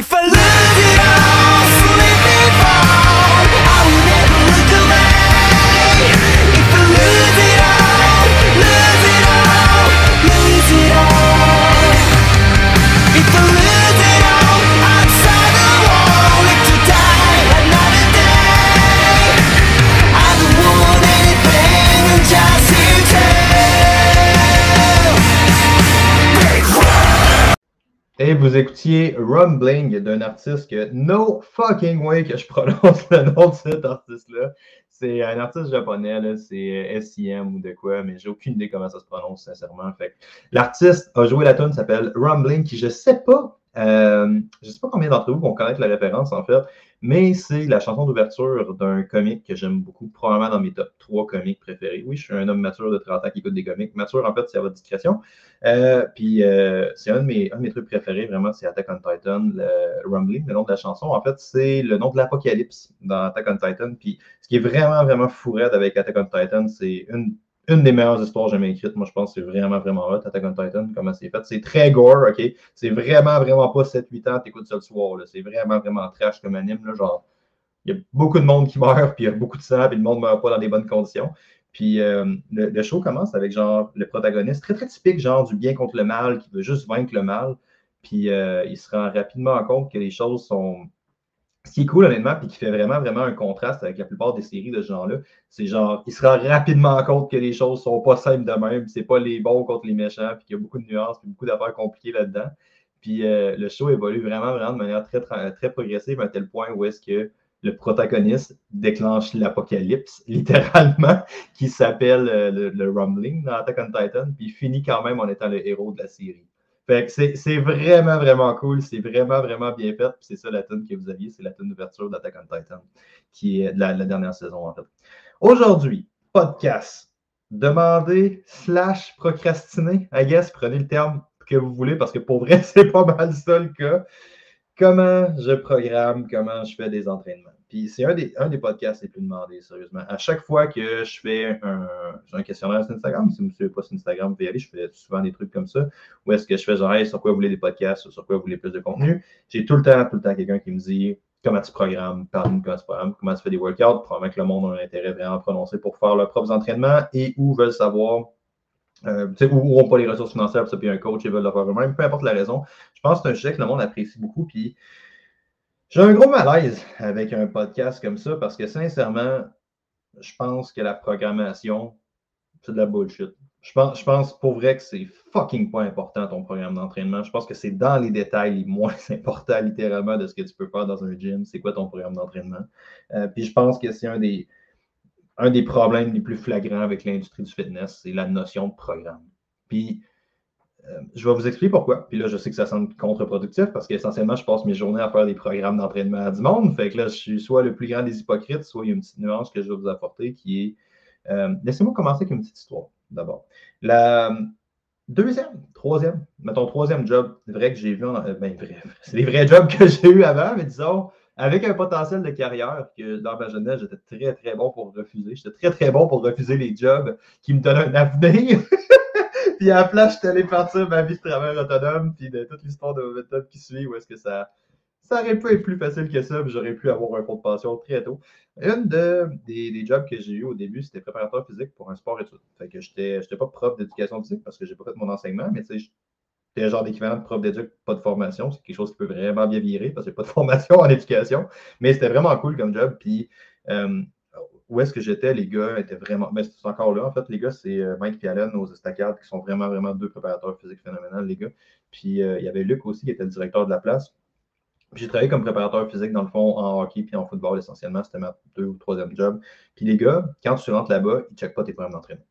If I Vous écoutiez Rumbling d'un artiste que no fucking way que je prononce le nom de cet artiste-là. C'est un artiste japonais, c'est SIM ou de quoi, mais j'ai aucune idée comment ça se prononce, sincèrement. L'artiste a joué la tune s'appelle Rumbling, qui je sais pas, euh, je sais pas combien d'entre vous vont connaître la référence en fait, mais c'est la chanson d'ouverture d'un comique que j'aime beaucoup, probablement dans mes top 3 comiques préférés. Oui, je suis un homme mature de 30 ans qui écoute des comiques. Mature, en fait, c'est à votre discrétion. Euh, puis euh, c'est un, de mes, un de mes trucs préférés, vraiment, c'est Attack on Titan, le Rumbling, le nom de la chanson. En fait, c'est le nom de l'apocalypse dans Attack on Titan. Puis ce qui est vraiment, vraiment fourré avec Attack on Titan, c'est une une des meilleures histoires jamais écrites. Moi, je pense que c'est vraiment, vraiment hot, Attack on Titan, comment c'est fait. C'est très gore, OK? C'est vraiment, vraiment pas 7-8 ans, t'écoutes ça le soir. là. C'est vraiment, vraiment trash comme anime. Là, genre, il y a beaucoup de monde qui meurt, puis il y a beaucoup de sang, puis le monde meurt pas dans des bonnes conditions. Puis euh, le, le show commence avec genre le protagoniste, très, très typique, genre du bien contre le mal, qui veut juste vaincre le mal. Puis euh, il se rend rapidement compte que les choses sont ce qui est cool, honnêtement, puis qui fait vraiment, vraiment un contraste avec la plupart des séries de ce genre-là, c'est genre, il se rend rapidement compte que les choses sont pas simples de même, c'est pas les bons contre les méchants, puis qu'il y a beaucoup de nuances, puis beaucoup d'affaires compliquées là-dedans. Puis euh, le show évolue vraiment, vraiment de manière très, très, progressive, à tel point où est-ce que le protagoniste déclenche l'apocalypse, littéralement, qui s'appelle euh, le, le Rumbling dans Attack on Titan, puis finit quand même en étant le héros de la série. C'est vraiment, vraiment cool. C'est vraiment, vraiment bien fait. C'est ça la tune que vous aviez. C'est la tune d'ouverture d'Attack on Titan, qui est de la, la dernière saison, en fait. Aujourd'hui, podcast. Demander slash procrastiner. I guess, prenez le terme que vous voulez parce que pour vrai, c'est pas mal ça le cas. Comment je programme, comment je fais des entraînements. Puis c'est un des, un des podcasts les plus demandés, sérieusement. À chaque fois que je fais un, un questionnaire sur Instagram, si vous ne me suivez pas sur Instagram, vous pouvez y aller, je fais souvent des trucs comme ça. Ou est-ce que je fais genre, hey, sur quoi vous voulez des podcasts, sur quoi vous voulez plus de contenu. J'ai tout le temps, tout le temps quelqu'un qui me dit comment tu programmes, parle-nous comment tu programmes, comment tu fais des workouts. Probablement que le monde a un intérêt vraiment prononcé pour faire leurs propres entraînements et où veulent savoir euh, où n'ont pas les ressources financières, puis un coach, ils veulent le faire eux-mêmes, peu importe la raison. Je pense que c'est un sujet que le monde apprécie beaucoup. Puis j'ai un gros malaise avec un podcast comme ça parce que sincèrement, je pense que la programmation, c'est de la bullshit. Je pense, je pense pour vrai que c'est fucking pas important ton programme d'entraînement. Je pense que c'est dans les détails les moins importants littéralement de ce que tu peux faire dans un gym. C'est quoi ton programme d'entraînement? Euh, puis je pense que c'est un des, un des problèmes les plus flagrants avec l'industrie du fitness, c'est la notion de programme. Puis euh, je vais vous expliquer pourquoi. Puis là, je sais que ça semble contre-productif parce qu'essentiellement, je passe mes journées à faire des programmes d'entraînement à du monde. Fait que là, je suis soit le plus grand des hypocrites, soit il y a une petite nuance que je vais vous apporter qui est. euh, Laissez-moi commencer avec une petite histoire d'abord. La deuxième, troisième, mettons troisième job vrai que j'ai vu, en, euh, ben vrai, c'est les vrais jobs que j'ai eu avant, mais disons, avec un potentiel de carrière que dans ma jeunesse, j'étais très, très bon pour refuser. J'étais très, très bon pour refuser les jobs qui me donnaient un avenir. puis à la place, j'étais allé partir ma vie de travailleur autonome, puis de toute l'histoire de méthode qui suit, où est-ce que ça, ça aurait pu être plus facile que ça, puis j'aurais pu avoir un fonds de pension très tôt. Une de, des, des jobs que j'ai eu au début, c'était préparateur physique pour un sport études. Fait que j'étais n'étais pas prof d'éducation physique parce que j'ai pas fait mon enseignement, mais tu sais, j'étais genre d'équivalent de prof d'éduc, pas de formation. C'est quelque chose qui peut vraiment bien virer parce que pas de formation en éducation. Mais c'était vraiment cool comme job. Puis euh, où est-ce que j'étais, les gars étaient vraiment. Mais c'est encore là, en fait, les gars, c'est euh, Mike et Allen aux estacades qui sont vraiment, vraiment deux préparateurs physiques phénoménales, les gars. Puis euh, il y avait Luc aussi qui était le directeur de la place. J'ai travaillé comme préparateur physique, dans le fond, en hockey puis en football essentiellement. C'était ma deux ou troisième job. Puis les gars, quand tu rentres là-bas, ils ne checkent pas tes programmes d'entraînement.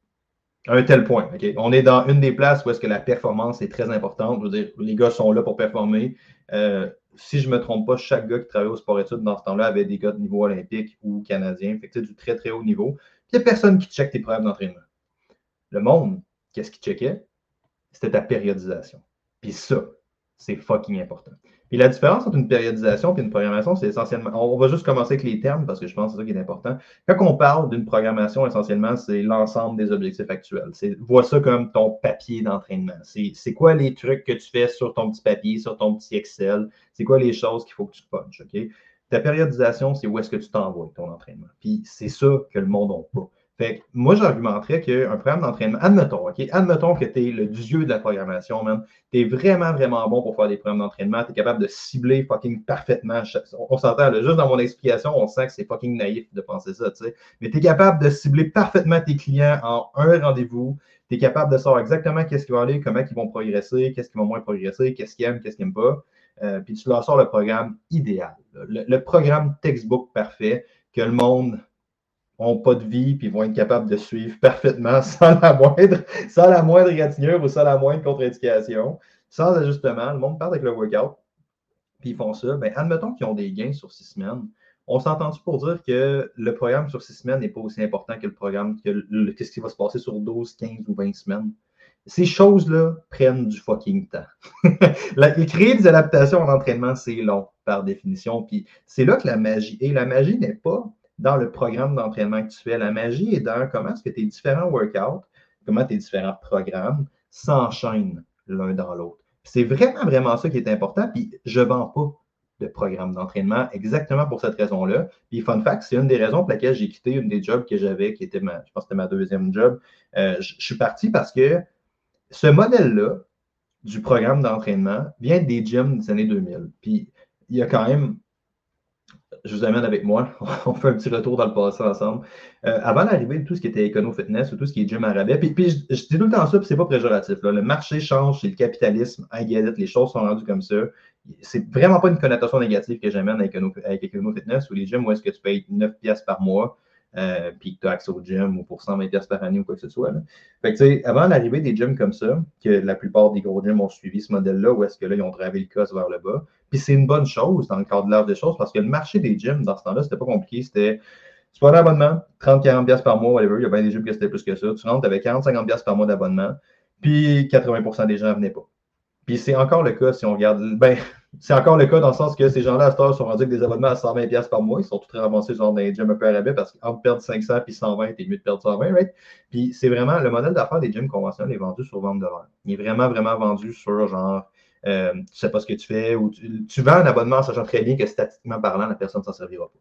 À un tel point. OK? On est dans une des places où est-ce que la performance est très importante. Je veux dire, les gars sont là pour performer. Euh, si je ne me trompe pas, chaque gars qui travaillait au sport-études dans ce temps-là avait des gars de niveau olympique ou canadien. Fait du très, très haut niveau. Il n'y a personne qui check tes programmes d'entraînement. Le monde, qu'est-ce qu'il checkait? C'était ta périodisation. Puis ça, C'est fucking important. Puis la différence entre une périodisation et une programmation, c'est essentiellement. On va juste commencer avec les termes parce que je pense que c'est ça qui est important. Quand on parle d'une programmation, essentiellement, c'est l'ensemble des objectifs actuels. C'est, vois ça comme ton papier d'entraînement. C'est, c'est quoi les trucs que tu fais sur ton petit papier, sur ton petit Excel? C'est quoi les choses qu'il faut que tu punches, OK? Ta périodisation, c'est où est-ce que tu t'envoies ton entraînement. Puis c'est ça que le monde n'a pas. Fait que moi, j'argumenterais qu'un programme d'entraînement, admettons, OK? Admettons que tu es le dieu de la programmation, man. Tu es vraiment, vraiment bon pour faire des programmes d'entraînement. Tu es capable de cibler fucking parfaitement. On s'entend, juste dans mon explication, on sent que c'est fucking naïf de penser ça, tu sais. Mais tu es capable de cibler parfaitement tes clients en un rendez-vous. Tu es capable de savoir exactement qu'est-ce qui va aller, comment ils vont progresser, qu'est-ce qui va moins progresser, qu'est-ce qu'ils aiment, qu'est-ce qu'ils n'aiment pas. Euh, puis tu leur sors le programme idéal, le, le programme textbook parfait que le monde n'ont pas de vie puis vont être capables de suivre parfaitement sans la moindre, sans la moindre ou sans la moindre contre-indication, sans ajustement. Le monde part avec le workout, puis ils font ça. Bien, admettons qu'ils ont des gains sur six semaines. On s'entend-tu pour dire que le programme sur six semaines n'est pas aussi important que le programme, que qu'est-ce qui va se passer sur 12, 15 ou 20 semaines? Ces choses-là prennent du fucking temps. la, créer des adaptations en entraînement, c'est long, par définition. Puis c'est là que la magie. Et la magie n'est pas dans le programme d'entraînement que tu fais. La magie est dans comment est-ce que tes différents workouts, comment tes différents programmes s'enchaînent l'un dans l'autre? C'est vraiment, vraiment ça qui est important. Puis je ne vends pas de programme d'entraînement exactement pour cette raison-là. Puis fun fact, c'est une des raisons pour laquelle j'ai quitté une des jobs que j'avais, qui était ma, je pense que c'était ma deuxième job. Euh, je suis parti parce que ce modèle-là du programme d'entraînement vient des gyms des années 2000. Puis il y a quand même je vous amène avec moi. On fait un petit retour dans le passé ensemble. Euh, avant l'arrivée de tout ce qui était écono-fitness ou tout ce qui est gym à rabais, puis, puis je, dis tout le temps ça, puis c'est pas péjoratif. Le marché change, c'est le capitalisme, get les choses sont rendues comme ça. C'est vraiment pas une connotation négative que j'amène avec, avec écono-fitness ou les gyms où est-ce que tu payes 9 pièces par mois. Euh, puis que tu as accès au gym ou pour 120 pièces par année ou quoi que ce soit. Avant l'arrivée des gyms comme ça, que la plupart des gros gyms ont suivi ce modèle-là, où est-ce que là, ils ont travé le cos vers le bas, puis c'est une bonne chose dans le cadre de l'art des choses parce que le marché des gyms, dans ce temps-là, c'était pas compliqué. C'était tu prends un abonnement, 30-40$ par mois, whatever. Il y a bien des gyms qui c'était plus que ça. Tu rentres, avais 40-50$ par mois d'abonnement, puis 80% des gens venaient pas. Puis c'est encore le cas si on regarde. Ben, c'est encore le cas dans le sens que ces gens-là, à cette heure, sont rendus avec des abonnements à 120$ par mois. Ils sont tous ramassés genre dans les gyms un peu à parce qu'entre perdre 500 puis 120, t'es mieux de perdre 120, right? Puis c'est vraiment le modèle d'affaires des gyms conventionnels est vendu sur vente de l'heure. Il est vraiment, vraiment vendu sur genre euh, tu ne sais pas ce que tu fais, ou tu, vends un abonnement en sachant très bien que statistiquement parlant, la personne ne s'en servira pas.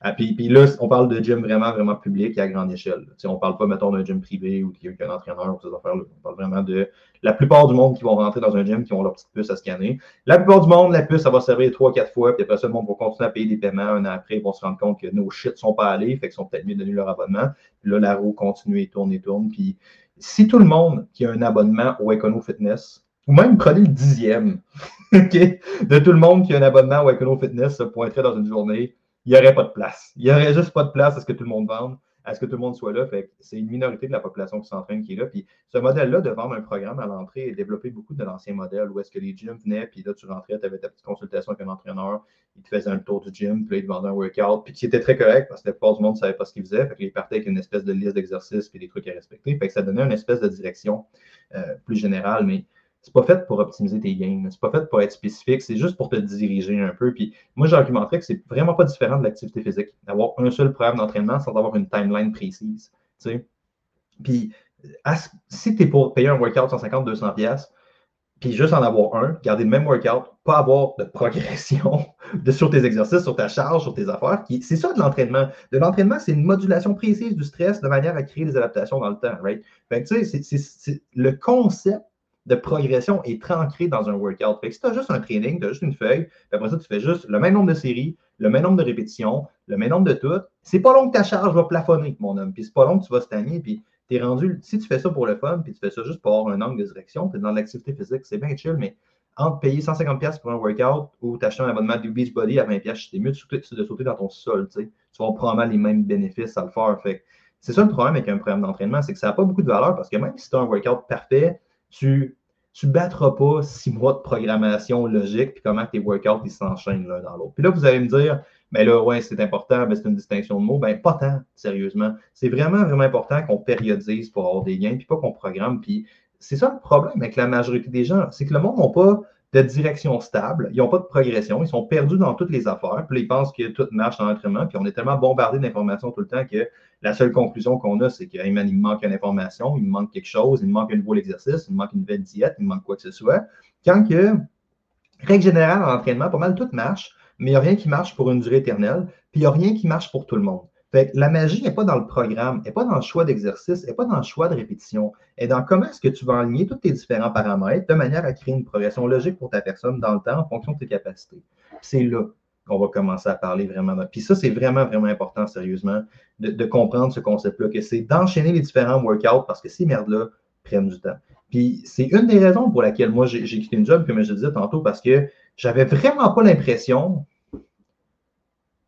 Ah, puis, puis, là, on parle de gym vraiment, vraiment public et à grande échelle. On ne parle pas, mettons, d'un gym privé ou qu'un entraîneur ou ces affaires-là. On parle vraiment de la plupart du monde qui vont rentrer dans un gym qui ont leur petite puce à scanner. La plupart du monde, la puce, ça va servir trois, quatre fois, puis après ça, le monde va continuer à payer des paiements. Un an après, ils vont se rendre compte que nos shit sont pas allés, fait qu'ils sont peut-être mieux donner leur abonnement. Puis là, la roue continue et tourne et tourne. Puis si tout le monde qui a un abonnement au Econo Fitness ou même prenez le dixième de tout le monde qui a un abonnement au Econo Fitness se pointerait dans une journée, il n'y aurait pas de place. Il n'y aurait juste pas de place à ce que tout le monde vende, à ce que tout le monde soit là. c'est une minorité de la population qui s'entraîne qui est là. Puis ce modèle-là de vendre un programme à l'entrée est développé beaucoup de l'ancien modèle où est-ce que les gyms venaient, puis là, tu rentrais, tu avais ta petite consultation avec un entraîneur, il te faisait un tour du gym, puis il te vendait un workout, puis qui était très correct parce que la plupart du monde ne savait pas ce qu'il faisait. Fait qu'il partait avec une espèce de liste d'exercices puis des trucs à respecter. Fait que ça donnait une espèce de direction euh, plus générale, mais c'est pas fait pour optimiser tes gains. C'est pas fait pour être spécifique. C'est juste pour te diriger un peu. Puis moi, j'argumenterais que c'est vraiment pas différent de l'activité physique. D'avoir un seul programme d'entraînement sans avoir une timeline précise. Puis si tu es pour payer un workout 150, 200 pièces, puis juste en avoir un, garder le même workout, pas avoir de progression de, sur tes exercices, sur ta charge, sur tes affaires. C'est ça de l'entraînement. De l'entraînement, c'est une modulation précise du stress de manière à créer des adaptations dans le temps, right? Fait que, tu sais, le concept de progression est ancré dans un workout. Fait que si tu as juste un training, tu as juste une feuille, puis après ça, tu fais juste le même nombre de séries, le même nombre de répétitions, le même nombre de tout, c'est pas long que ta charge va plafonner, mon homme. Puis c'est pas long que tu vas stagner, puis tu es rendu. Si tu fais ça pour le fun, puis tu fais ça juste pour avoir un angle de direction, tu es dans l'activité physique, c'est bien chill, mais entre payer 150$ pour un workout ou t'acheter un abonnement du Beachbody à 20$, c'est mieux de sauter, de sauter dans ton sol. Tu vas probablement les mêmes bénéfices à le faire. Fait c'est ça le problème avec un programme d'entraînement, c'est que ça n'a pas beaucoup de valeur parce que même si tu as un workout parfait, tu ne battras pas six mois de programmation logique, puis comment tes workouts s'enchaînent l'un dans l'autre. Puis là, vous allez me dire, mais là, ouais, c'est important, c'est une distinction de mots. Ben, pas tant, sérieusement. C'est vraiment, vraiment important qu'on périodise pour avoir des gains, puis pas qu'on programme. Puis c'est ça le problème avec la majorité des gens, c'est que le monde n'a pas de direction stable, ils n'ont pas de progression, ils sont perdus dans toutes les affaires, puis ils pensent que tout marche dans l'entraînement, puis on est tellement bombardé d'informations tout le temps que la seule conclusion qu'on a, c'est qu'il il manque une information, il me manque quelque chose, il manque un nouveau exercice, il me manque une nouvelle diète, il me manque quoi que ce soit. Quand que, règle générale, en entraînement, pas mal tout marche, mais il n'y a rien qui marche pour une durée éternelle, puis il n'y a rien qui marche pour tout le monde. La magie n'est pas dans le programme, n'est pas dans le choix d'exercice, n'est pas dans le choix de répétition, et dans comment est-ce que tu vas aligner tous tes différents paramètres de manière à créer une progression logique pour ta personne dans le temps en fonction de tes capacités. C'est là qu'on va commencer à parler vraiment. Puis ça, c'est vraiment, vraiment important, sérieusement, de, comprendre ce concept-là, que c'est d'enchaîner les différents workouts parce que ces merdes-là prennent du temps. Puis c'est une des raisons pour laquelle moi, j'ai quitté une job, comme je disais tantôt, parce que j'avais vraiment pas l'impression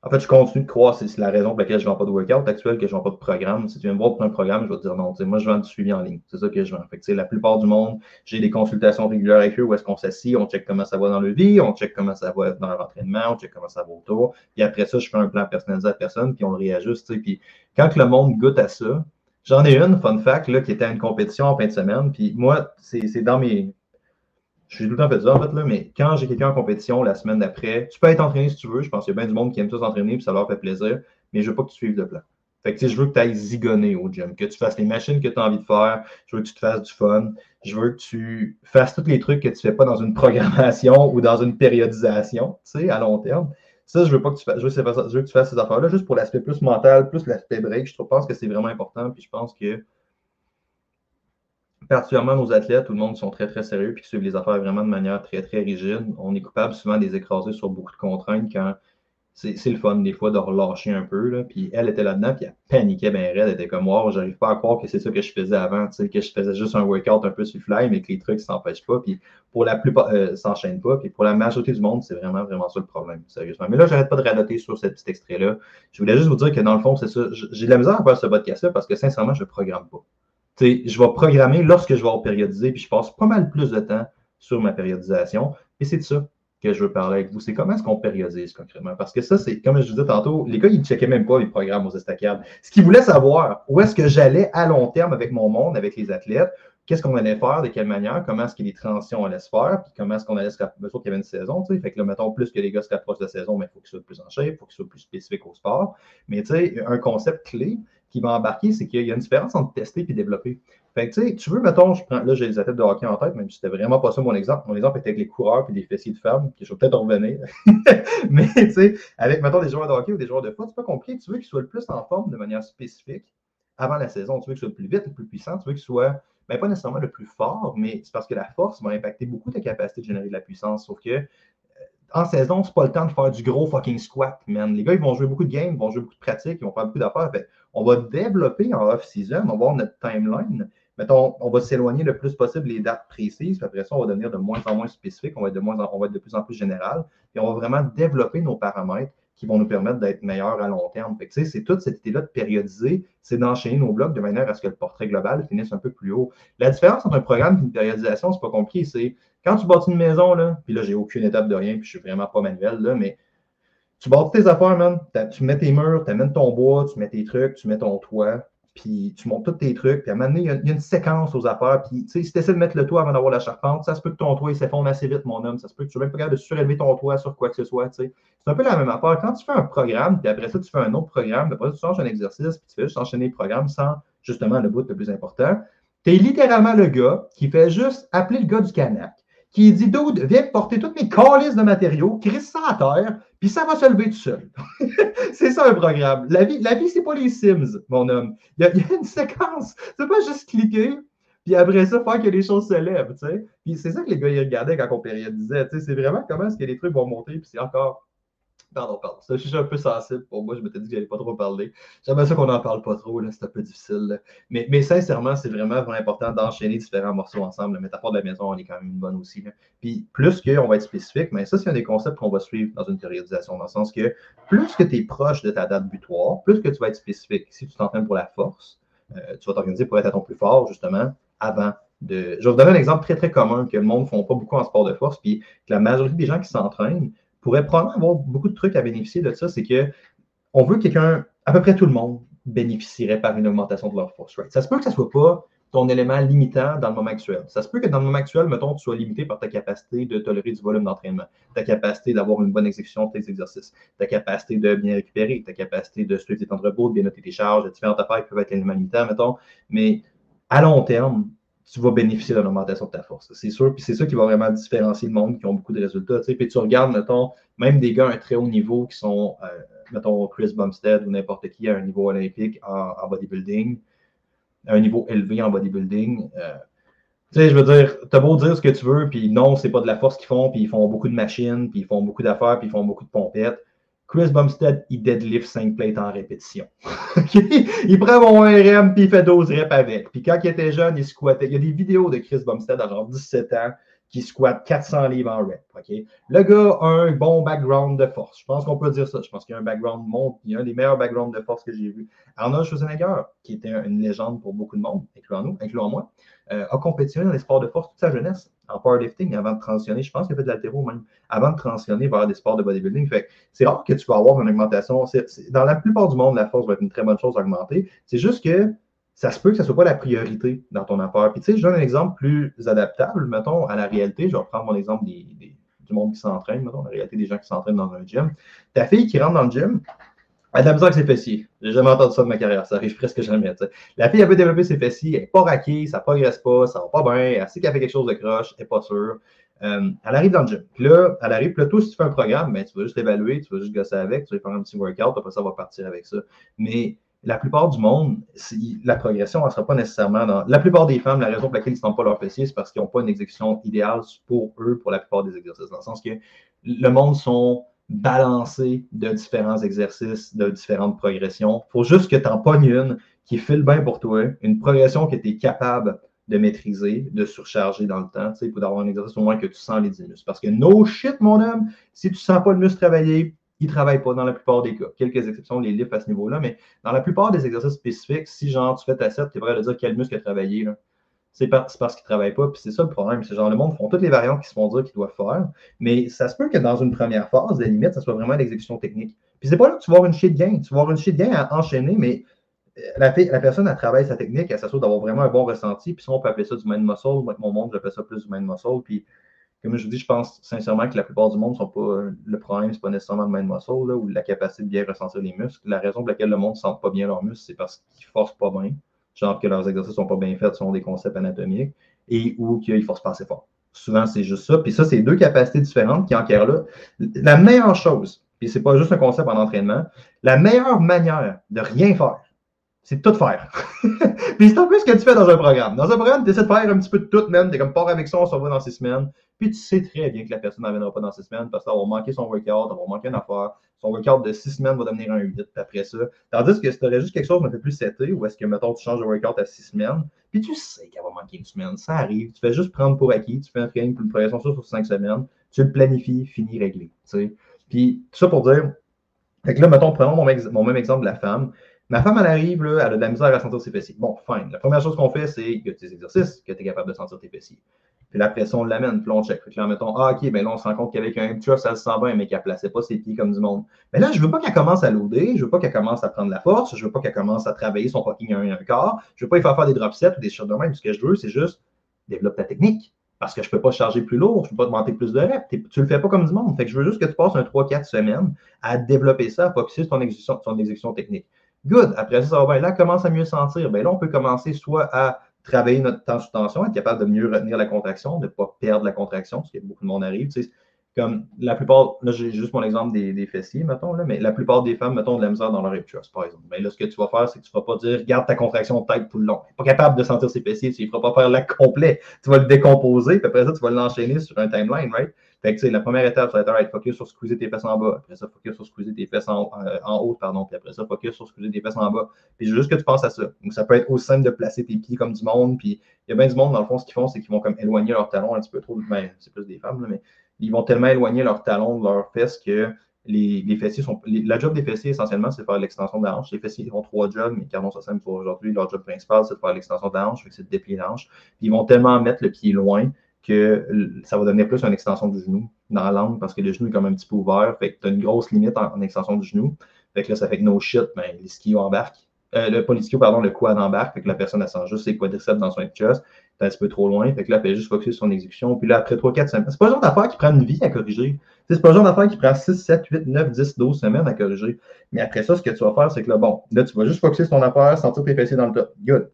en fait, je continue de croire, c'est la raison pour laquelle je ne vends pas de workout actuel, que je ne vends pas de programme. Si tu viens me voir pour un programme, je vais te dire non. Moi, je vends du suivi en ligne. C'est ça que je vends. Fait la plupart du monde, j'ai des consultations régulières avec eux où est-ce qu'on s'assied, on check comment ça va dans le vie, on check comment ça va dans l'entraînement, on check comment ça va autour. Puis après ça, je fais un plan personnalisé à personne, puis on le réajuste. Puis quand le monde goûte à ça, j'en ai une, fun fact, là, qui était à une compétition en fin de semaine. Puis moi, c'est dans mes je suis tout le temps fait ça, en fait, là, mais quand j'ai quelqu'un en compétition la semaine d'après, tu peux être entraîné si tu veux. Je pense qu'il y a bien du monde qui aime tous s'entraîner et ça leur fait plaisir, mais je veux pas que tu suives le plan. Fait que, je veux que tu ailles zigonner au gym, que tu fasses les machines que tu as envie de faire, je veux que tu te fasses du fun, je veux que tu fasses tous les trucs que tu fais pas dans une programmation ou dans une périodisation, tu sais, à long terme. Ça, je veux pas que tu fasses, je veux que tu fasses ces affaires-là juste pour l'aspect plus mental, plus l'aspect break. Je pense que c'est vraiment important, puis je pense que particulièrement nos athlètes, tout le monde sont très, très sérieux et qui suivent les affaires vraiment de manière très, très rigide. On est coupable souvent de les écraser sur beaucoup de contraintes quand c'est le fun des fois de relâcher un peu. Là. Puis elle était là-dedans, puis elle paniquait bien raide. Elle était comme, wow, j'arrive pas à croire que c'est ça que je faisais avant, que je faisais juste un workout un peu sur fly, mais que les trucs s'empêchent pas. Puis pour la plupart, euh, s'enchaînent pas. Puis pour la majorité du monde, c'est vraiment, vraiment ça le problème, sérieusement. Mais là, j'arrête pas de radoter sur ce petit extrait-là. Je voulais juste vous dire que dans le fond, c'est ça. J'ai de la misère à faire ce podcast-là parce que sincèrement, je programme pas je vais programmer lorsque je vais périodiser, puis je passe pas mal plus de temps sur ma périodisation. Et c'est de ça que je veux parler avec vous. C'est comment est-ce qu'on périodise concrètement? Parce que ça, c'est, comme je vous disais tantôt, les gars, ils ne checkaient même pas les programmes aux estacades. Ce qu'ils voulaient savoir, où est-ce que j'allais à long terme avec mon monde, avec les athlètes, qu'est-ce qu'on allait faire, de quelle manière, comment est-ce que les transitions allaient se faire, puis comment est-ce qu'on allait se rapprocher, qu'il y avait une saison, tu sais. Fait que là, mettons, plus que les gars se rapprochent de la saison, mais il faut qu'ils soient plus en shape, il faut qu'ils soient plus spécifiques au sport. Mais tu sais, un concept clé qui va embarquer, c'est qu'il y a une différence entre tester et développer. Fait que, tu veux, mettons, je prends, là, j'ai les athlètes de hockey en tête, même si c'était vraiment pas ça mon exemple. Mon exemple était avec les coureurs et les fessiers de femmes, que je vais peut-être revenir. Mais, tu sais, avec, mettons, des joueurs de hockey ou des joueurs de foot, c'est pas compliqué. Tu veux qu'ils soient le plus en forme de manière spécifique avant la saison. Tu veux qu'ils soient le plus vite, le plus puissant. Tu veux qu'ils soient, ben, pas nécessairement le plus fort, mais c'est parce que la force va impacter beaucoup ta capacité de générer de la puissance. Sauf que, euh, en saison, c'est pas le temps de faire du gros fucking squat, man. Les gars, ils vont jouer beaucoup de games, ils vont jouer beaucoup de pratiques, ils vont faire beaucoup d'affaires. On va développer en off-season, on va voir notre timeline mettons, on va s'éloigner le plus possible des dates précises, après ça, on va devenir de moins en moins spécifique, on va être de, moins on va être de plus en plus général, et on va vraiment développer nos paramètres qui vont nous permettre d'être meilleurs à long terme. c'est toute cette idée-là de périodiser, c'est d'enchaîner nos blocs de manière à ce que le portrait global finisse un peu plus haut. La différence entre un programme et une périodisation, c'est pas compliqué, c'est quand tu bâtis une maison, là, puis là, j'ai aucune étape de rien, puis je suis vraiment pas manuel, là, mais tu bâtis tes affaires, man, tu mets tes murs, tu amènes ton bois, tu mets tes trucs, tu mets ton toit, puis tu montes tous tes trucs, puis à un moment donné, il y, a, une séquence aux affaires, puis tu sais, si tu essaies de mettre le toit avant d'avoir la charpente, ça se peut que ton toit s'effondre assez vite, mon homme, ça se peut que tu ne même pas capable de surélever ton toit sur quoi que ce soit, tu sais. C'est un peu la même affaire. Quand tu fais un programme, puis après ça, tu fais un autre programme, après ça, tu changes un exercice, puis tu fais juste enchaîner les programmes sans, justement, le bout le plus important, tu es littéralement le gars qui fait juste appeler le gars du canac, qui dit, Dude, viens porter toutes mes calices de matériaux, crisse ça à terre, puis ça va se lever tout seul. c'est ça un programme. La vie, la vie c'est pas les Sims, mon homme. Il y, a, une séquence. C'est pas juste cliquer, puis après ça, faire que les choses se lèvent. Puis c'est ça que les gars ils regardaient quand on périodisait. C'est vraiment comment est-ce que les trucs vont monter, puis c'est encore Pardon, pardon. Je suis un peu sensible pour moi. Je m'étais dit que j'allais pas trop parler. J'aimerais ça qu'on n'en parle pas trop. C'est un peu difficile. Mais, mais sincèrement, c'est vraiment, vraiment important d'enchaîner différents morceaux ensemble. La métaphore de la maison, elle est quand même une bonne aussi. Puis plus qu'on va être spécifique, mais ça, c'est un des concepts qu'on va suivre dans une périodisation, dans le sens que plus que tu es proche de ta date butoir, plus que tu vas être spécifique. Si tu t'entraînes pour la force, euh, tu vas t'organiser pour être à ton plus fort, justement, avant de. Je vais vous donner un exemple très, très commun que le monde ne font pas beaucoup en sport de force, puis que la majorité des gens qui s'entraînent pourrait probablement avoir beaucoup de trucs à bénéficier de ça, c'est que on veut quelqu'un, à peu près tout le monde bénéficierait par une augmentation de leur force rate. Ça se peut que ça ne soit pas ton élément limitant dans le moment actuel. Ça se peut que dans le moment actuel, mettons, tu sois limité par ta capacité de tolérer du volume d'entraînement, ta capacité d'avoir une bonne exécution de tes exercices, ta capacité de bien récupérer, ta capacité de suivre tes temps de repos, de bien noter tes charges, différentes affaires qui peuvent être éléments limitants, mettons. Mais à long terme, tu vas bénéficier de l'augmentation de ta force. C'est sûr, puis c'est ça qui va vraiment différencier le monde qui ont beaucoup de résultats. Puis tu regardes, mettons, même des gars à un très haut niveau qui sont, euh, mettons, Chris Bumstead ou n'importe qui à un niveau olympique en, en bodybuilding, à un niveau élevé en bodybuilding. Euh, tu sais, je veux dire, t'as beau dire ce que tu veux, puis non, c'est pas de la force qu'ils font, puis ils font beaucoup de machines, puis ils font beaucoup d'affaires, puis ils font beaucoup de pompettes. Chris Bumstead, il deadlift 5 plates en répétition. il prend mon RM puis il fait 12 reps avec. Puis quand il était jeune, il squattait. Il y a des vidéos de Chris Bumstead à genre 17 ans qui squatte 400 livres en rep. Le gars a un bon background de force. Je pense qu'on peut dire ça. Je pense qu'il a un background monte. Il a un des meilleurs backgrounds de force que j'ai vu. Arnold Schwarzenegger, qui était une légende pour beaucoup de monde, incluant nous, incluant moi, euh, a compétitionné dans les sports de force toute sa jeunesse, en powerlifting, avant de transitionner. Je pense qu'il a fait de l'altéro même, avant de transitionner vers des sports de bodybuilding. Fait c'est rare que tu vas avoir une augmentation. dans la plupart du monde, la force va être une très bonne chose à augmenter. C'est juste que ça se peut que ce ne soit pas la priorité dans ton affaire. Puis tu sais, je donne un exemple plus adaptable, mettons, à la réalité. Je vais reprendre mon exemple des, du monde qui s'entraîne, mettons, la réalité des gens qui s'entraînent dans un gym. Ta fille qui rentre dans le gym, elle a de la misère avec ses fessiers. J'ai jamais entendu ça de ma carrière. Ça arrive presque jamais. La fille, elle veut développer ses fessiers, elle n'est pas raquée, ça ne progresse pas, ça va pas bien, elle sait qu'elle fait quelque chose de croche, elle n'est pas sûre. Euh, elle arrive dans le gym. Puis là, elle arrive, puis là, si tu fais un programme, ben, tu vas juste l'évaluer, tu vas juste gosser avec, tu vas faire un petit workout, après ça, va partir avec ça. Mais la plupart du monde, la progression ne sera pas nécessairement dans. La plupart des femmes, la raison pour laquelle ils ne sentent pas leur fessier, c'est parce qu'ils n'ont pas une exécution idéale pour eux pour la plupart des exercices. Dans le sens que le monde sont balancés de différents exercices, de différentes progressions. Il faut juste que tu en pognes une qui file bien pour toi, une progression que tu es capable de maîtriser, de surcharger dans le temps, pour avoir un exercice au moins que tu sens les muscles. Parce que no shit, mon homme, si tu ne sens pas le muscle travailler, ils ne travaillent pas dans la plupart des cas. Quelques exceptions, les lifts à ce niveau-là, mais dans la plupart des exercices spécifiques, si genre tu fais ta set, tu es prêt à dire quel muscle a travaillé, c'est parce qu'ils ne travaillent pas. Puis c'est ça le problème. C'est genre le monde font toutes les variantes qui se font dire qu'ils doivent faire. Mais ça se peut que dans une première phase, la limite, ça soit vraiment l'exécution technique. Puis c'est pas là que tu vas avoir une shit gain. Tu vas avoir une shit gain à enchaîner, mais euh, la, la personne, elle travaille sa technique, elle s'assure d'avoir vraiment un bon ressenti. Puis si on peut appeler ça du mind muscle, mon monde, j'appelle ça plus du mind muscle. Puis comme je vous dis, je pense sincèrement que la plupart du monde sont pas. Euh, le problème, ce n'est pas nécessairement le mind muscle ou la capacité de bien ressentir les muscles. La raison pour laquelle le monde ne sent pas bien leurs muscles, c'est parce qu'ils forcent pas bien. Genre que leurs exercices sont pas bien faits selon des concepts anatomiques et ou qu'ils forcent pas assez fort. Souvent, c'est juste ça. Puis ça, c'est deux capacités différentes qui enquèrent là. La meilleure chose, puis c'est pas juste un concept en entraînement, la meilleure manière de rien faire, c'est tout faire. puis c'est un peu ce que tu fais dans un programme. Dans un programme, tu essaies de faire un petit peu de tout, même. Tu es comme pars avec ça, on se revoit dans six semaines. Puis tu sais très bien que la personne n'en pas dans six semaines parce qu'elle va manquer son workout, elle va manquer une affaire. Son workout de six semaines va devenir un 8 après ça. Tandis que si tu juste quelque chose un peu plus seté, ou est-ce que, mettons, tu changes de workout à six semaines, puis tu sais qu'elle va manquer une semaine, ça arrive. Tu fais juste prendre pour acquis, tu fais un training pour une progression sur cinq semaines, tu le planifies, fini, réglé. Puis tout ça pour dire, fait que là, mettons, prenons mon, mon même exemple de la femme. Ma femme, elle arrive, elle a de la misère à sentir ses fessiers. Bon, fine. La première chose qu'on fait, c'est que tes exercices, que tu es capable de sentir tes fessiers. Puis la pression, on l'amène, puis check. Puis là, mettons, ah, OK, ben là, on se rend compte qu'avec un truck, ça se sent bien, mais qu'elle ne plaçait pas ses pieds comme du monde. Mais là, je veux pas qu'elle commence à loader, je veux pas qu'elle commence à prendre la force, je veux pas qu'elle commence à travailler son fucking un, un quart, je veux pas lui faire faire des drop sets ou des choses de même. Ce que je veux, c'est juste développer ta technique. Parce que je ne peux pas charger plus lourd, je ne peux pas demander plus de reps. Tu ne le fais pas comme du monde. Fait que je veux juste que tu passes un 3-4 semaines à développer ça, à focuser ton exécution technique. Good. Après ça, ça va bien. Là, commence à mieux sentir. Ben là, on peut commencer soit à travailler notre temps sous tension, être capable de mieux retenir la contraction, de ne pas perdre la contraction, parce que beaucoup de monde arrive. Comme la plupart, là, j'ai juste mon exemple des, fessiers, mettons, là, mais la plupart des femmes, mettons, de la misère dans leur hip par exemple. Là, ce que tu vas faire, c'est que tu ne vas pas dire, garde ta contraction de tête tout le long. Tu pas capable de sentir ses fessiers, tu ne feras pas faire la complet. Tu vas le décomposer, puis après ça, tu vas l'enchaîner sur un timeline, right? La première étape, ça va être, focus sur squeezer tes fesses en bas. Après ça, focus sur squeezer tes fesses en, euh, en haut, pardon. Puis après ça, focus sur squeezer tes fesses en bas. Puis juste que tu penses à ça. Donc, ça peut être aussi simple de placer tes pieds comme du monde. Puis il y a bien du monde, dans le fond, ce qu'ils font, c'est qu'ils vont comme éloigner leurs talons un petit peu trop. Ben, c'est plus des femmes, mais ils vont tellement éloigner leurs talons de leurs fesses que les, les, fessiers sont. la job des fessiers, essentiellement, c'est de faire l'extension de la hanche. Les fessiers ont trois jobs, mais Carnon Sassem, aujourd'hui, leur job principal, c'est de faire l'extension de la hanche, c'est de déplier la. Puis ils vont tellement mettre le pied loin que ça va devenir plus une extension du genou dans la langue parce que le genou est comme un petit peu ouvert. Fait que tu as une grosse limite en, extension du genou. Fait que là, ça fait que no shit, ben, les skis embarquent. euh, le polystio, pardon, le quad embarque, fait que la personne, elle sent juste ses quadriceps dans son chest, c'est un petit peu trop loin, fait que là, elle fait juste focus sur son exécution, puis là, après 3, 4 semaines, c'est pas le genre d'affaire qui prend une vie à corriger. C'est pas le genre d'affaire qui prend 6, 7, 8, 9, 10, 12 semaines à corriger. Mais après ça, ce que tu vas faire, c'est que là, bon, là, tu vas juste focuser sur ton affaire, sentir tes fessiers dans le top. Good.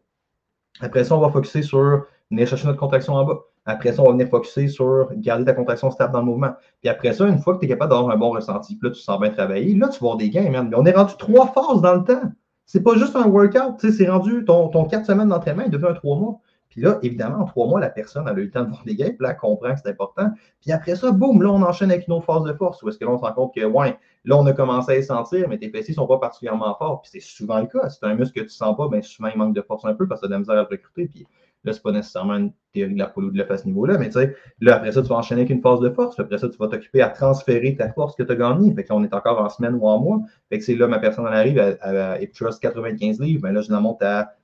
Après ça, on va focuser sur venir chercher notre contraction en bas. Après ça, on va venir focuser sur garder ta contraction stable dans le mouvement. Puis après ça, une fois que tu es capable d'avoir un bon ressenti, puis là, tu sens bien travailler, là, tu vas des gains. Mais on est rendu trois phases dans le temps. C'est pas juste un workout, c'est rendu ton, ton 4 semaines d'entraînement, il devient un 3 mois. Puis là, évidemment, en trois mois, la personne a eu le temps de voir des gains, puis là, elle comprend que c'est important. Puis après ça, boum, là, on enchaîne avec une autre phase de force. Ou est-ce que là, on se rend compte que, ouais, là, on a commencé à les sentir, mais tes fessiers ne sont pas particulièrement forts. Puis c'est souvent le cas. Si tu un muscle que tu ne sens pas, bien souvent, il manque de force un peu parce que tu as de la misère à le recruter. Puis là, ce n'est pas nécessairement une théorie de la poule ou de l'œuf à ce niveau-là, mais tu sais, là, après ça, tu vas enchaîner avec une phase de force. Puis après ça, tu vas t'occuper à transférer ta force que tu as gagnée. Fait qu'on est encore en semaine ou en mois. Fait que c'est là, ma personne, elle arrive, elle, elle, elle, 95 livres. Mais là, je la monte à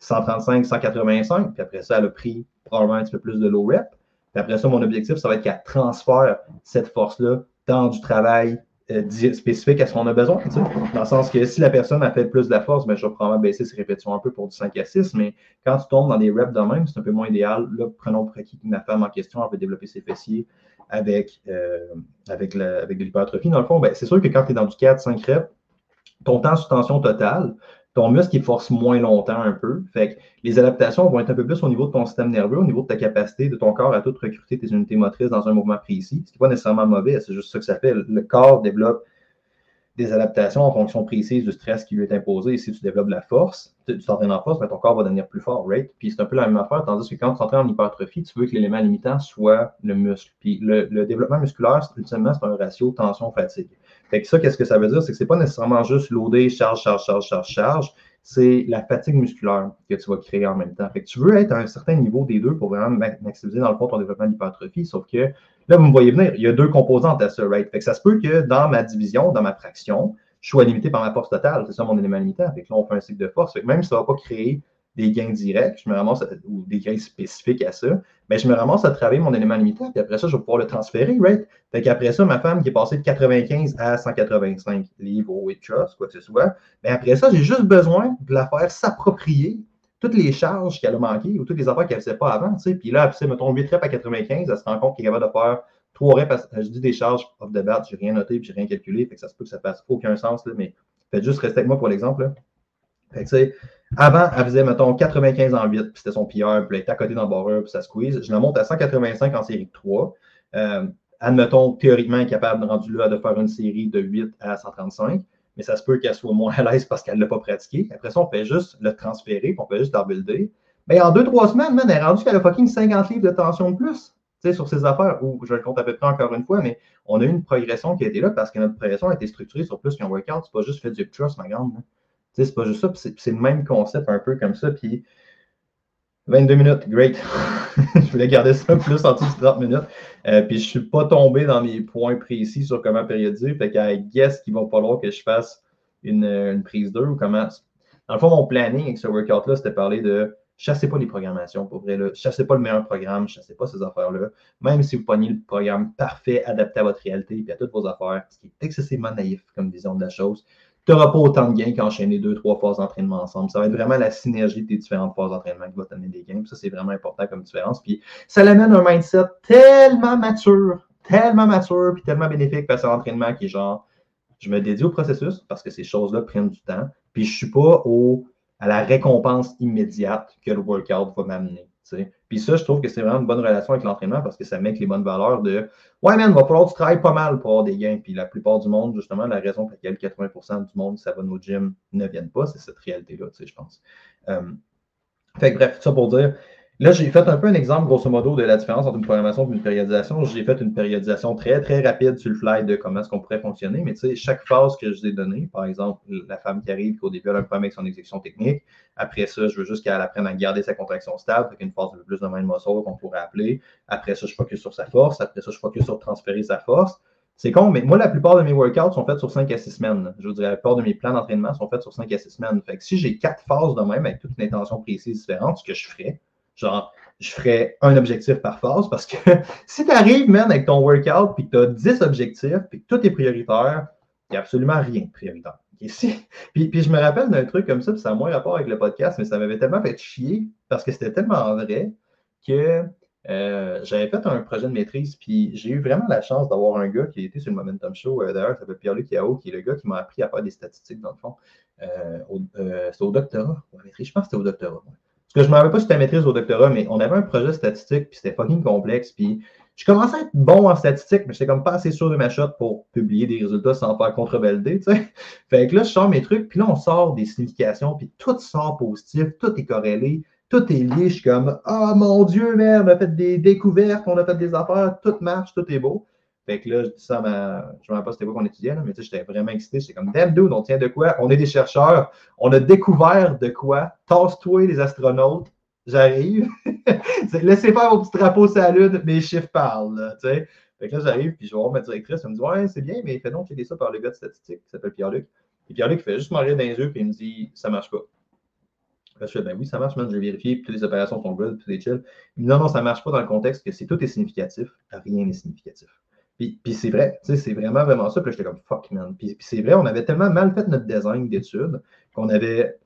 135, 185. Puis après ça, elle a pris probablement un petit peu plus de low rep. Puis après ça, mon objectif, ça va être qu'elle transfère cette force-là dans du travail spécifique à ce qu'on a besoin. Tu sais. Dans le sens que si la personne a fait plus de la force, ben, je vais probablement baisser ses répétitions un peu pour du 5 à 6, mais quand tu tombes dans des reps de même, c'est un peu moins idéal. Là, prenons pour acquis que femme en question, elle veut développer ses fessiers avec, euh, avec, la, avec de l'hypertrophie. Dans le fond, ben, c'est sûr que quand tu es dans du 4-5 reps, ton temps sous tension totale, ton muscle il force moins longtemps un peu. Fait que les adaptations vont être un peu plus au niveau de ton système nerveux, au niveau de ta capacité de ton corps à tout recruter tes unités motrices dans un mouvement précis. Ce qui n'est pas nécessairement mauvais, c'est juste ça que ça fait. Le corps développe des adaptations en fonction précise du stress qui lui est imposé. Et si tu développes la force, tu t'entraînes en force, mais ton corps va devenir plus fort, right? Puis c'est un peu la même affaire, tandis que quand tu t'entraînes en hypertrophie, tu veux que l'élément limitant soit le muscle. Puis le, le développement musculaire, ultimement, c'est un ratio tension-fatigue. Fait que ça, qu'est-ce que ça veut dire? C'est que c'est pas nécessairement juste loader, charge, charge, charge, charge, charge. C'est la fatigue musculaire que tu vas créer en même temps. Fait que tu veux être à un certain niveau des deux pour vraiment maximiser dans le fond ton développement d'hypertrophie. Sauf que là, vous me voyez venir, il y a deux composantes à ça, right? Fait que ça se peut que dans ma division, dans ma fraction, je sois limité par ma force totale. C'est ça mon élément limitant. Fait que là, on fait un cycle de force. Fait que même si ça ne va pas créer des gains directs, je me ramasse à, ou des gains spécifiques à ça, mais je me ramasse à travailler mon élément limitant, puis après ça, je vais pouvoir le transférer, right? Fait qu'après ça, ma femme qui est passée de 95 à 185 livres au trust, quoi que ce soit, mais après ça, j'ai juste besoin de la faire s'approprier toutes les charges qu'elle a manquées ou toutes les affaires qu'elle ne faisait pas avant, tu sais. Puis là, après, mettons 8 reps à 95, elle se rend compte qu'elle est capable de faire 3 reps, je dis des charges off the bat, j'ai rien noté, j'ai rien calculé, fait ça se peut que ça fasse aucun sens, là, mais faites juste rester avec moi pour l'exemple, tu sais, avant, elle faisait, mettons, 95 en 8, puis c'était son PR, puis elle était à côté dans le barreur, puis ça squeeze. Je la monte à 185 en série de 3. Euh, admettons, théoriquement, est capable, rendu là, de faire une série de 8 à 135, mais ça se peut qu'elle soit moins à l'aise parce qu'elle ne l'a pas pratiqué. Après ça, on fait juste le transférer, puis on fait juste builder. Mais en 2-3 semaines, man, elle est rendue qu'elle a fucking 50 livres de tension de plus. Sur ses affaires, ou je le compte à peu près encore une fois, mais on a eu une progression qui a été là parce que notre progression a été structurée sur plus qu'un workout. C'est pas juste fait du trust, ma grande. C'est pas juste ça, c'est le même concept un peu comme ça. Puis 22 minutes, great. je voulais garder ça plus en dessous de 30 minutes. Euh, puis je suis pas tombé dans mes points précis sur comment périodiser. Fait qu'à guess qu'il va falloir que je fasse une, une prise 2 ou comment. Dans le fond, mon planning avec ce workout-là, c'était parler de chassez pas les programmations pour vrai. Là. Chassez pas le meilleur programme, chassez pas ces affaires-là. Même si vous prenez le programme parfait, adapté à votre réalité et à toutes vos affaires, ce qui est excessivement naïf comme vision de la chose, tu n'auras pas autant de gains qu'enchaîner deux, trois phases d'entraînement ensemble. Ça va être vraiment la synergie des différentes phases d'entraînement qui va t'amener des gains. ça, c'est vraiment important comme différence. Puis ça l'amène un mindset tellement mature, tellement mature, puis tellement bénéfique parce que l'entraînement qui est genre, je me dédie au processus parce que ces choses-là prennent du temps. Puis je ne suis pas au, à la récompense immédiate que le workout va m'amener. Puis ça, je trouve que c'est vraiment une bonne relation avec l'entraînement parce que ça met les bonnes valeurs de Ouais, man, va falloir que tu travailles pas mal pour avoir des gains. Puis la plupart du monde, justement, la raison pour laquelle 80% du monde ça va au gym ne viennent pas, c'est cette réalité-là, tu sais, je pense. Euh, fait que bref, ça pour dire, Là, j'ai fait un peu un exemple, grosso modo, de la différence entre une programmation et une périodisation. J'ai fait une périodisation très, très rapide sur le fly de comment est-ce qu'on pourrait fonctionner. Mais tu sais, chaque phase que je vous ai donnée, par exemple, la femme qui arrive, qu'au début, elle a un problème avec son exécution technique. Après ça, je veux juste qu'elle apprenne à garder sa contraction stable, avec une phase de plus de main de muscle qu'on pourrait appeler. Après ça, je focus sur sa force. Après ça, je focus sur transférer sa force. C'est con, mais moi, la plupart de mes workouts sont faits sur 5 à 6 semaines. Je vous dirais, la plupart de mes plans d'entraînement sont faits sur 5 à 6 semaines. Fait que si j'ai quatre phases de même avec toute une intention précise différente, ce que je ferais, Genre, je ferais un objectif par phase parce que si tu arrives, man, avec ton workout, puis que tu as 10 objectifs, puis que tout est prioritaire, il n'y a absolument rien de prioritaire. Puis, puis je me rappelle d'un truc comme ça, puis ça a moins rapport avec le podcast, mais ça m'avait tellement fait chier parce que c'était tellement vrai que euh, j'avais fait un projet de maîtrise, puis j'ai eu vraiment la chance d'avoir un gars qui était sur le Momentum Show, euh, d'ailleurs, ça s'appelle Pierre-Luc Yao, qui est le gars qui m'a appris à faire des statistiques, dans le fond. Euh, c'était au doctorat, je pense que c'était au doctorat. ouais. Parce que je ne me rappelle pas si c'était maîtrise au doctorat, mais on avait un projet statistique, puis c'était fucking complexe, puis je commençais à être bon en statistique, mais j'étais comme pas assez sûr de ma shot pour publier des résultats sans faire contre-valider, tu sais. Fait que là, je sors mes trucs, puis là, on sort des significations, puis tout sort positif, tout est corrélé, tout est lié. Je suis comme, ah mon Dieu, merde, on a fait des découvertes, on a fait des affaires, tout marche, tout est beau. Fait que là, je dis ça à ma. Je ne me rappelle pas c'était quoi qu'on étudiait, là, mais tu sais, j'étais vraiment excité. J'étais comme, damn dude, on tient de quoi? On est des chercheurs, on a découvert de quoi? Tasse-toi, les astronautes, j'arrive. Laissez faire vos petits drapeaux sur mes chiffres parlent, tu sais. Fait que là, j'arrive, puis je vais voir ma directrice, elle me dit, ouais, c'est bien, mais fais donc checker ça par le gars de statistique qui s'appelle Pierre-Luc. Et Pierre-Luc fait juste m'arrêter dans les yeux, puis il me dit, ça marche pas. Là, je fais, ben oui, ça marche, man, j'ai vérifié, puis toutes les opérations sont good, puis c'est chill. Il me dit, non, non, ça marche pas dans le contexte que si tout est significatif, rien n'est significatif. Puis, puis c'est vrai, c'est vraiment, vraiment ça. Puis j'étais comme fuck, man. Puis, puis c'est vrai, on avait tellement mal fait notre design d'études qu'on avait,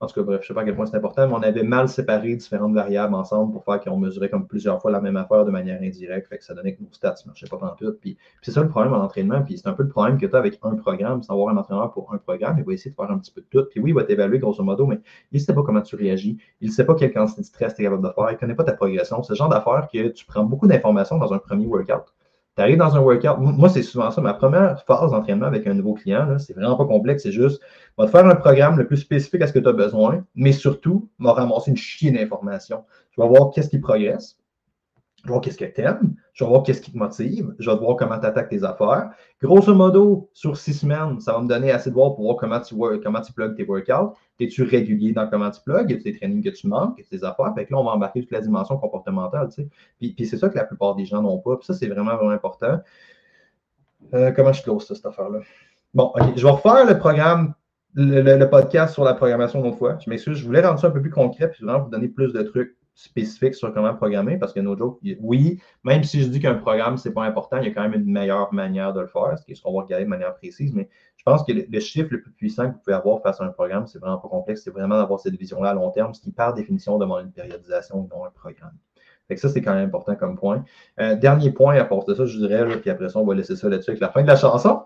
en tout cas, bref, je sais pas à quel point c'est important, mais on avait mal séparé différentes variables ensemble pour faire qu'on mesurait comme plusieurs fois la même affaire de manière indirecte. Fait que ça donnait que nos stats ne marchaient pas tout. Puis, puis c'est ça le problème en entraînement. Puis c'est un peu le problème que tu as avec un programme, c'est d'avoir un entraîneur pour un programme. Il va essayer de faire un petit peu de tout. Puis oui, il va t'évaluer grosso modo, mais il ne sait pas comment tu réagis. Il ne sait pas quelle quantité de stress tu es capable de faire. Il ne connaît pas ta progression. C'est le genre d'affaire que tu prends beaucoup d'informations dans un premier workout. Tu dans un workout. Moi, c'est souvent ça. Ma première phase d'entraînement avec un nouveau client, c'est vraiment pas complexe. C'est juste, va te faire un programme le plus spécifique à ce que tu as besoin, mais surtout, va ramasser une chier d'informations. Tu vas voir qu'est-ce qui progresse. Je vais voir qu'est-ce que tu aimes. Je vais voir qu'est-ce qui te motive. Je vais voir comment tu attaques tes affaires. Grosso modo, sur six semaines, ça va me donner assez de voir pour voir comment tu, work- comment tu plugs tes workouts. Es-tu régulier dans comment tu plugs? A des trainings que tu manques? A des affaires? Fait que là, on va embarquer toute la dimension comportementale. Tu sais. Puis, c'est ça que la plupart des gens n'ont pas. Puis ça, c'est vraiment, vraiment important. Euh, comment je close ça, cette affaire-là? Bon, OK. Je vais refaire le programme, le, podcast sur la programmation une fois. Je m'excuse. Je voulais rendre ça un peu plus concret puis vraiment vous donner plus de trucs spécifiques sur comment programmer parce que no joke, oui, même si je dis qu'un programme, c'est pas important, il y a quand même une meilleure manière de le faire, ce qu'on va regarder de manière précise, mais je pense que le, chiffre le plus puissant que vous pouvez avoir face à un programme, c'est vraiment pas complexe, c'est vraiment d'avoir cette vision-là à long terme, ce qui, par définition, demande une périodisation non un programme. Fait que ça, c'est quand même important comme point. Euh, dernier point à part de ça, je dirais, là, puis après ça, on va laisser ça là-dessus avec la fin de la chanson.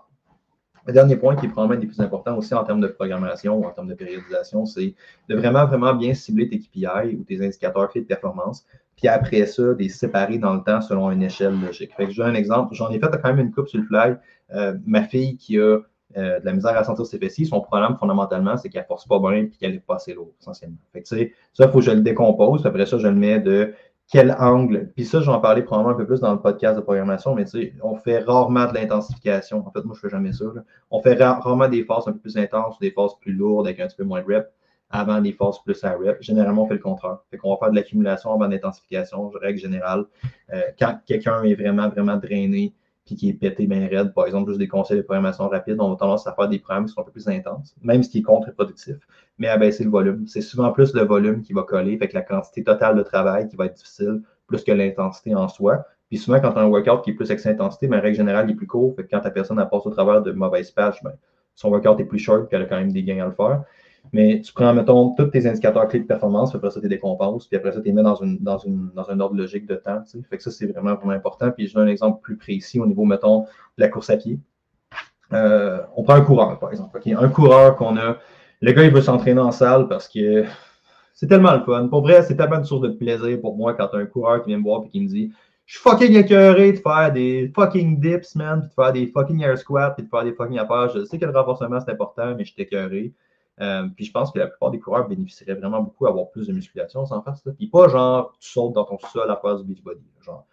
Le dernier point qui est probablement des plus importants aussi en termes de programmation ou en termes de périodisation, c'est de vraiment, vraiment bien cibler tes KPI ou tes indicateurs clés de performance, puis après ça, de les séparer dans le temps selon une échelle logique. Fait que je donne un exemple. J'en ai fait quand même une coupe sur le fly. Euh, ma fille qui a euh, de la misère à sentir ses fessiers, son problème fondamentalement, c'est qu'elle force pas bien et qu'elle n'est pas assez lourde, essentiellement. Fait que, ça, il faut que je le décompose. Après ça, je le mets de quel angle. Puis ça, je vais en parler probablement un peu plus dans le podcast de programmation, mais tu sais, on fait rarement de l'intensification. En fait, moi, je fais jamais ça. là. On fait ra- rarement des phases un peu plus intenses, des phases plus lourdes avec un petit peu moins de reps avant des phases plus à rep. Généralement, on fait le contraire. Fait qu'on va faire de l'accumulation avant l'intensification, règle générale. Euh, quand quelqu'un est vraiment, vraiment drainé qui est pété bien raide, par exemple, juste des conseils de programmation rapide, on a tendance à faire des programmes qui sont un peu plus intenses, même ce qui est contre-productif, mais à baisser le volume. C'est souvent plus le volume qui va coller, que la quantité totale de travail qui va être difficile, plus que l'intensité en soi. Puis souvent, quand tu as un workout qui est plus avec intensité, mais en règle générale, est plus court. Fait que quand ta personne passe au travers de mauvaises patches, ben, son workout est plus short, puis elle a quand même des gains à le faire. Mais tu prends, mettons, tous tes indicateurs clés de performance, puis après ça, tu les décomposes, puis après ça, tu les mets dans, une, dans, une, dans un ordre logique de temps. tu. Fait que ça, c'est vraiment, vraiment important. Puis je donne un exemple plus précis au niveau, mettons, de la course à pied. Euh, on prend un coureur, par exemple. Un coureur qu'on a. Le gars, il veut s'entraîner en salle parce que c'est tellement le fun. Pour vrai, c'est tellement une source de plaisir pour moi quand un coureur qui vient me voir et qui me dit Je suis fucking écœuré de faire des fucking dips, man, puis de faire des fucking air squats, puis de faire des fucking affaires. Je sais que le renforcement, c'est important, mais je suis écœuré. Euh, puis je pense que la plupart des coureurs bénéficieraient vraiment beaucoup d'avoir plus de musculation sans faire ça. Puis pas genre, tu sautes dans ton sol à faire du beachbody. Genre,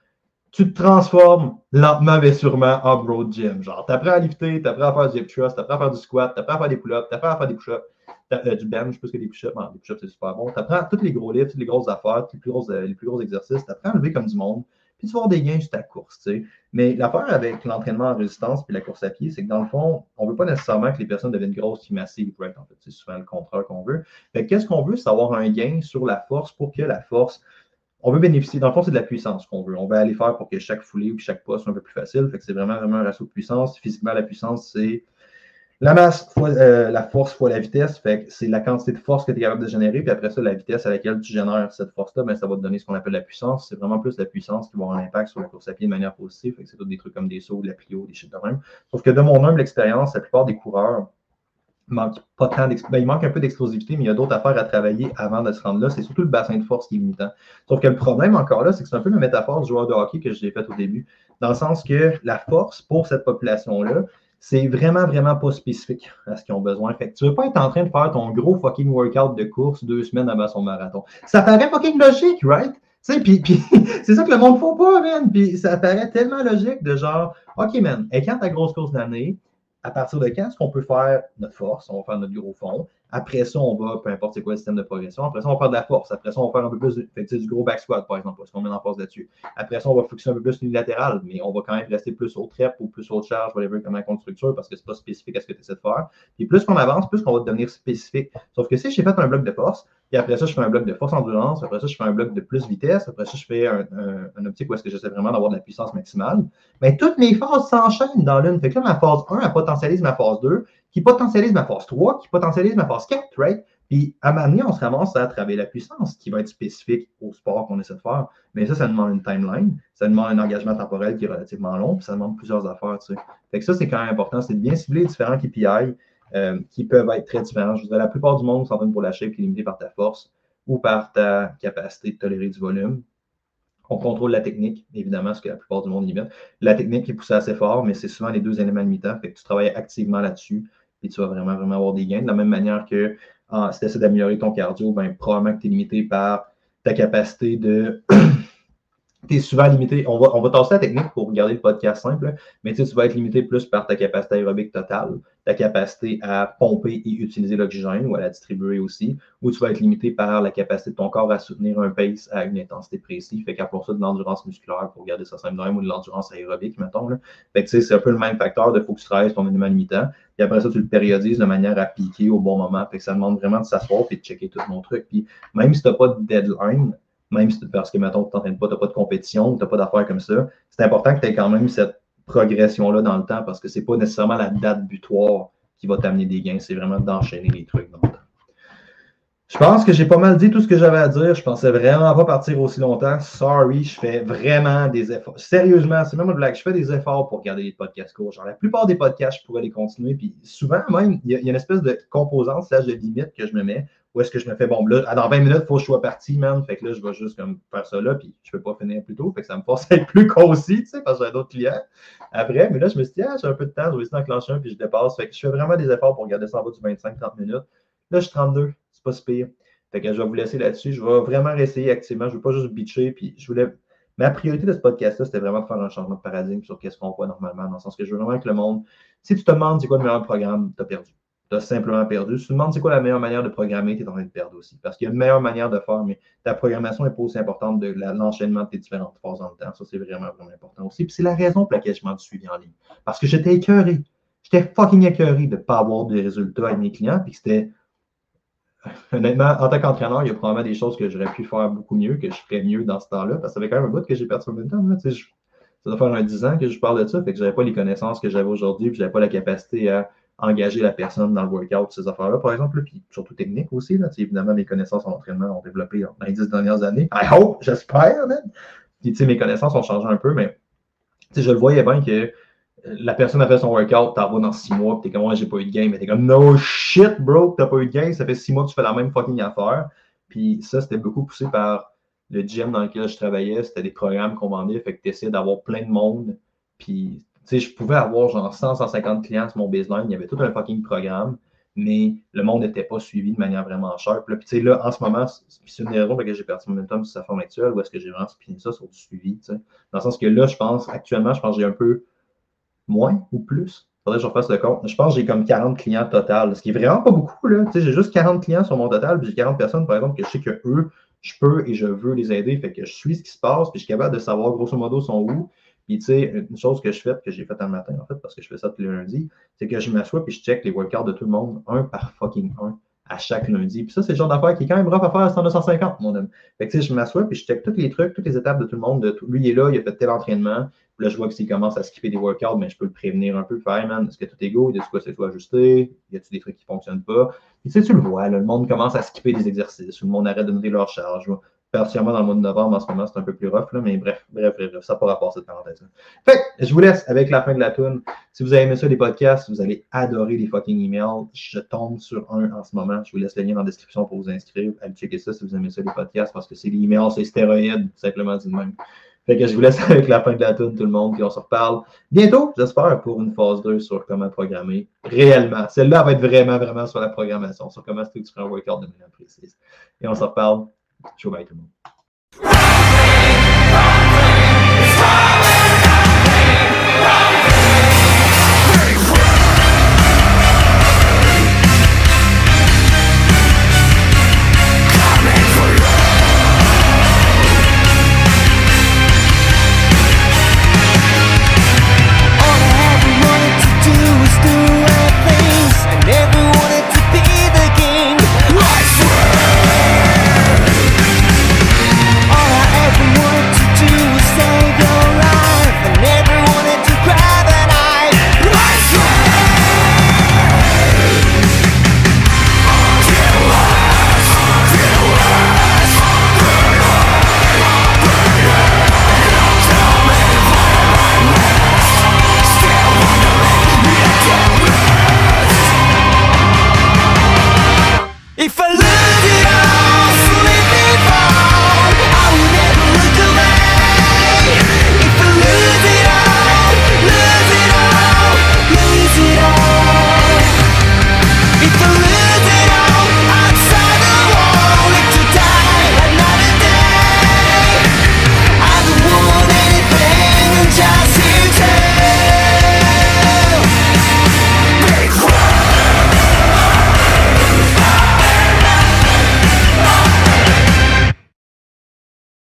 tu te transformes lentement mais sûrement en broad gym. Genre, tu apprends à lifter, tu apprends à faire du hip thrust, tu apprends à faire du squat, tu apprends à faire des pull-ups, tu apprends à faire des push-ups, euh, du bench plus que des push-ups. Des push-ups, c'est super bon. Tu apprends tous les gros lifts, toutes les grosses affaires, les plus gros, euh, les plus gros exercices. Tu apprends à lever comme du monde. Puis tu vas avoir des gains juste à course. tu sais. Mais l'affaire avec l'entraînement en résistance puis la course à pied, c'est que dans le fond, on ne veut pas nécessairement que les personnes deviennent grosses puis massives. Right? En fait, c'est souvent le contraire qu'on veut. Que qu'est-ce qu'on veut? C'est avoir un gain sur la force pour que la force on veut bénéficier, dans le fond, c'est de la puissance qu'on veut. On veut aller faire pour que chaque foulée ou chaque pas soit un peu plus facile. Fait que c'est vraiment, vraiment un ratio de puissance. Physiquement, la puissance, c'est La masse fois euh, la force fois la vitesse, fait c'est la quantité de force que tu es capable de générer, puis après ça, la vitesse à laquelle tu génères cette force-là, ben, ça va te donner ce qu'on appelle la puissance. C'est vraiment plus la puissance qui va avoir un impact sur la course à pied de manière positive. Fait que c'est tout des trucs comme des sauts, de la plio, des shit de même. Sauf que de mon humble expérience, la plupart des coureurs manquent pas tant ben, il manque un peu d'explosivité, mais il y a d'autres affaires à travailler avant de se rendre là. C'est surtout le bassin de force qui est limitant. Sauf que le problème encore là, c'est que c'est un peu la métaphore du joueur de hockey que je l'ai fait au début, dans le sens que la force pour cette population-là, c'est vraiment, vraiment pas spécifique à ce qu'ils ont besoin. Fait que tu veux pas être en train de faire ton gros fucking workout de course deux semaines avant son marathon. Ça paraît fucking logique, right? Puis, puis c'est ça que le monde ne faut pas, man. Puis ça paraît tellement logique de genre, OK, man, et quand ta grosse course d'année, à partir de quand est-ce qu'on peut faire notre force? On va faire notre gros fond. Après ça, on va, peu importe c'est quoi le système de progression, après ça, on va faire de la force. Après ça, on va faire un peu plus de- fait du gros back squat, par exemple, parce qu'on met en force là-dessus. Après ça, on va focusser un peu plus unilatéral, mais on va quand même rester plus au trep ou plus au charge, whatever, comment on structure, parce que c'est pas spécifique à ce que tu essaies de faire. Puis plus qu'on avance, plus qu'on va devenir spécifique. Sauf que si j'ai fait un bloc de force, puis après ça, je fais un bloc de force endurance, après ça, je fais un bloc de plus vitesse, après ça, je fais un, un, un optique où est-ce que j'essaie vraiment d'avoir de la puissance maximale, mais toutes mes phases s'enchaînent dans l'une. Fait que là, ma phase 1, elle potentialise ma phase 2, qui potentialise ma phase 3, qui potentialise ma phase 4, right? Puis à donné, on se ramasse à travailler la puissance, qui va être spécifique au sport qu'on essaie de faire. Mais ça, ça demande une timeline, ça demande un engagement temporel qui est relativement long, puis ça demande plusieurs affaires, tu sais. Fait que ça, c'est quand même important, c'est de bien cibler les différents KPI euh, qui peuvent être très différents. Je vous dis, la plupart du monde s'entraîne pour shape qui est limitée par ta force ou par ta capacité de tolérer du volume. On contrôle la technique, évidemment, ce que la plupart du monde limite. La technique est poussée assez fort, mais c'est souvent les deux éléments limitants. Fait que tu travailles activement là-dessus, puis tu vas vraiment, vraiment avoir des gains. De la même manière que ah, si tu essaies d'améliorer ton cardio, ben, probablement que tu es limité par ta capacité de. tu es souvent limité. On va, on va tasser la technique pour garder le podcast simple, mais tu, vas être limité plus par ta capacité aérobique totale, ta capacité à pomper et utiliser l'oxygène ou à la distribuer aussi, ou tu vas être limité par la capacité de ton corps à soutenir un pace à une intensité précise. Fait qu'appelons ça de l'endurance musculaire pour garder ça simple ou de l'endurance aérobique, mettons. Là. Fait que c'est un peu le même facteur de faut que tu travailles ton élément limitant. Puis après ça, tu le périodises de manière à piquer au bon moment. Fait que ça demande vraiment de s'asseoir et de checker tout mon truc. Puis même si tu n'as pas de deadline, même si parce que, mettons, tu t'entraînes pas, tu n'as pas de compétition, tu n'as pas d'affaires comme ça, c'est important que tu aies quand même cette progression-là dans le temps parce que c'est pas nécessairement la date butoir qui va t'amener des gains, c'est vraiment d'enchaîner les trucs dans le temps. Je pense que j'ai pas mal dit tout ce que j'avais à dire. Je pensais vraiment pas partir aussi longtemps. Sorry, je fais vraiment des efforts. Sérieusement, c'est même une blague. Je fais des efforts pour garder les podcasts courts. Genre, la plupart des podcasts, je pourrais les continuer. Puis souvent, même, il y, a, il y a une espèce de composante, slash de limite que je me mets. Où est-ce que je me fais, bon, là, dans 20 minutes, il faut que je sois parti, man. Fait que là, je vais juste comme faire ça là, puis je peux pas finir plus tôt. Fait que ça me force à être plus concis, tu sais, parce que j'ai d'autres clients après. Mais là, je me suis dit, ah, j'ai un peu de temps, je vais essayer d'enclencher un, puis je dépasse. Fait que je fais vraiment des efforts pour garder ça en bas du 25-30 minutes. Là, je suis 32, c'est pas si pire. Fait que je vais vous laisser là-dessus. Je vais vraiment essayer activement. Je ne veux pas juste bitcher. Puis je voulais. Ma priorité de ce podcast-là, c'était vraiment de faire un changement de paradigme sur qu'est-ce qu'on voit normalement. Dans le sens que je veux vraiment que le monde. Si tu te demandes c'est quoi le meilleur programme, tu as perdu. Tu as simplement perdu. Tu te demandes c'est quoi la meilleure manière de programmer, tu es en train de perdre aussi. Parce qu'il y a une meilleure manière de faire, mais ta programmation n'est pas aussi importante de l'enchaînement de tes différentes phases le temps. Ça, c'est vraiment, vraiment important aussi. Puis c'est la raison pour laquelle je m'en suis suivi en ligne. Parce que j'étais écœuré. J'étais fucking écœuré de ne pas avoir de résultats avec mes clients. Puis c'était honnêtement, en tant qu'entraîneur, il y a probablement des choses que j'aurais pu faire beaucoup mieux, que je ferais mieux dans ce temps-là, parce que ça fait quand même un bout que j'ai perdu mon je, ça doit faire un 10 ans que je parle de ça, fait que je n'avais pas les connaissances que j'avais aujourd'hui, puis je n'avais pas la capacité à engager la personne dans le workout, ces affaires-là, par exemple, puis surtout technique aussi. Là, évidemment, mes connaissances en entraînement ont développé dans les 10 dernières années. I hope, j'espère, man. Puis, mes connaissances ont changé un peu, mais je le voyais bien que la personne a fait son workout, t'en vas dans six mois, puis t'es comme, ouais, j'ai pas eu de gain, mais t'es comme, no shit, bro, t'as pas eu de gain, ça fait six mois que tu fais la même fucking affaire. Puis ça, c'était beaucoup poussé par le gym dans lequel je travaillais, c'était des programmes qu'on vendait, fait que t'essayais d'avoir plein de monde. Puis, je pouvais avoir genre 100, 150 clients sur mon baseline, il y avait tout un fucking programme, mais le monde n'était pas suivi de manière vraiment sharp. Puis, tu sais, là, en ce moment, c'est une des raisons pour j'ai perdu mon momentum sur sa forme actuelle, ou est-ce que j'ai vraiment spiné ça sur du suivi, tu sais? Dans le sens que là, je pense, actuellement, je pense que j'ai un peu moins ou plus. Faudrait que je refasse le compte. Je pense que j'ai comme 40 clients total, ce qui est vraiment pas beaucoup. Là. Tu sais, j'ai juste 40 clients sur mon total, puis j'ai 40 personnes, par exemple, que je sais que eux, je peux et je veux les aider. Fait que je suis ce qui se passe, puis je suis capable de savoir grosso modo sont où. Puis, tu sais, une chose que je fais, que j'ai fait un matin, en fait, parce que je fais ça tous les lundis, c'est que je m'assois puis je check les workouts de tout le monde, un par fucking un, à chaque lundi. Puis ça, c'est le genre d'affaire qui est quand même rough à faire, en 250, mon homme. Fait que tu sais, je m'assois, puis je check tous les trucs, toutes les étapes de tout le monde. De tout. Lui, il est là, il a fait tel entraînement. Puis là, je vois que s'il commence à skipper des workouts, mais je peux le prévenir un peu. Faire, hey, man, est-ce que tout est go? Est-ce que c'est toi ajusté? Y a-tu des trucs qui ne fonctionnent pas? Puis tu sais, tu le vois, le monde commence à skipper des exercices, le monde arrête de noter leur charge particulièrement dans le mois de novembre, en ce moment, c'est un peu plus rough, là, mais bref, bref, bref, ça pourra passer cette parenthèse. Fait que, je vous laisse avec la fin de la tune. Si vous avez aimé ça, les podcasts, vous allez adorer les fucking emails. Je tombe sur un en ce moment. Je vous laisse le lien dans la description pour vous inscrire. Allez checker ça si vous aimez ça, les podcasts, parce que c'est les emails, c'est stéroïdes, simplement dit de même. Fait que je vous laisse avec la fin de la tune, tout le monde, puis on se reparle bientôt, j'espère, pour une phase 2 sur comment programmer réellement. Celle-là va être vraiment, vraiment sur la programmation, sur comment structurer un workout de manière précise. Et on se reparle. Ciao, bye tout le monde.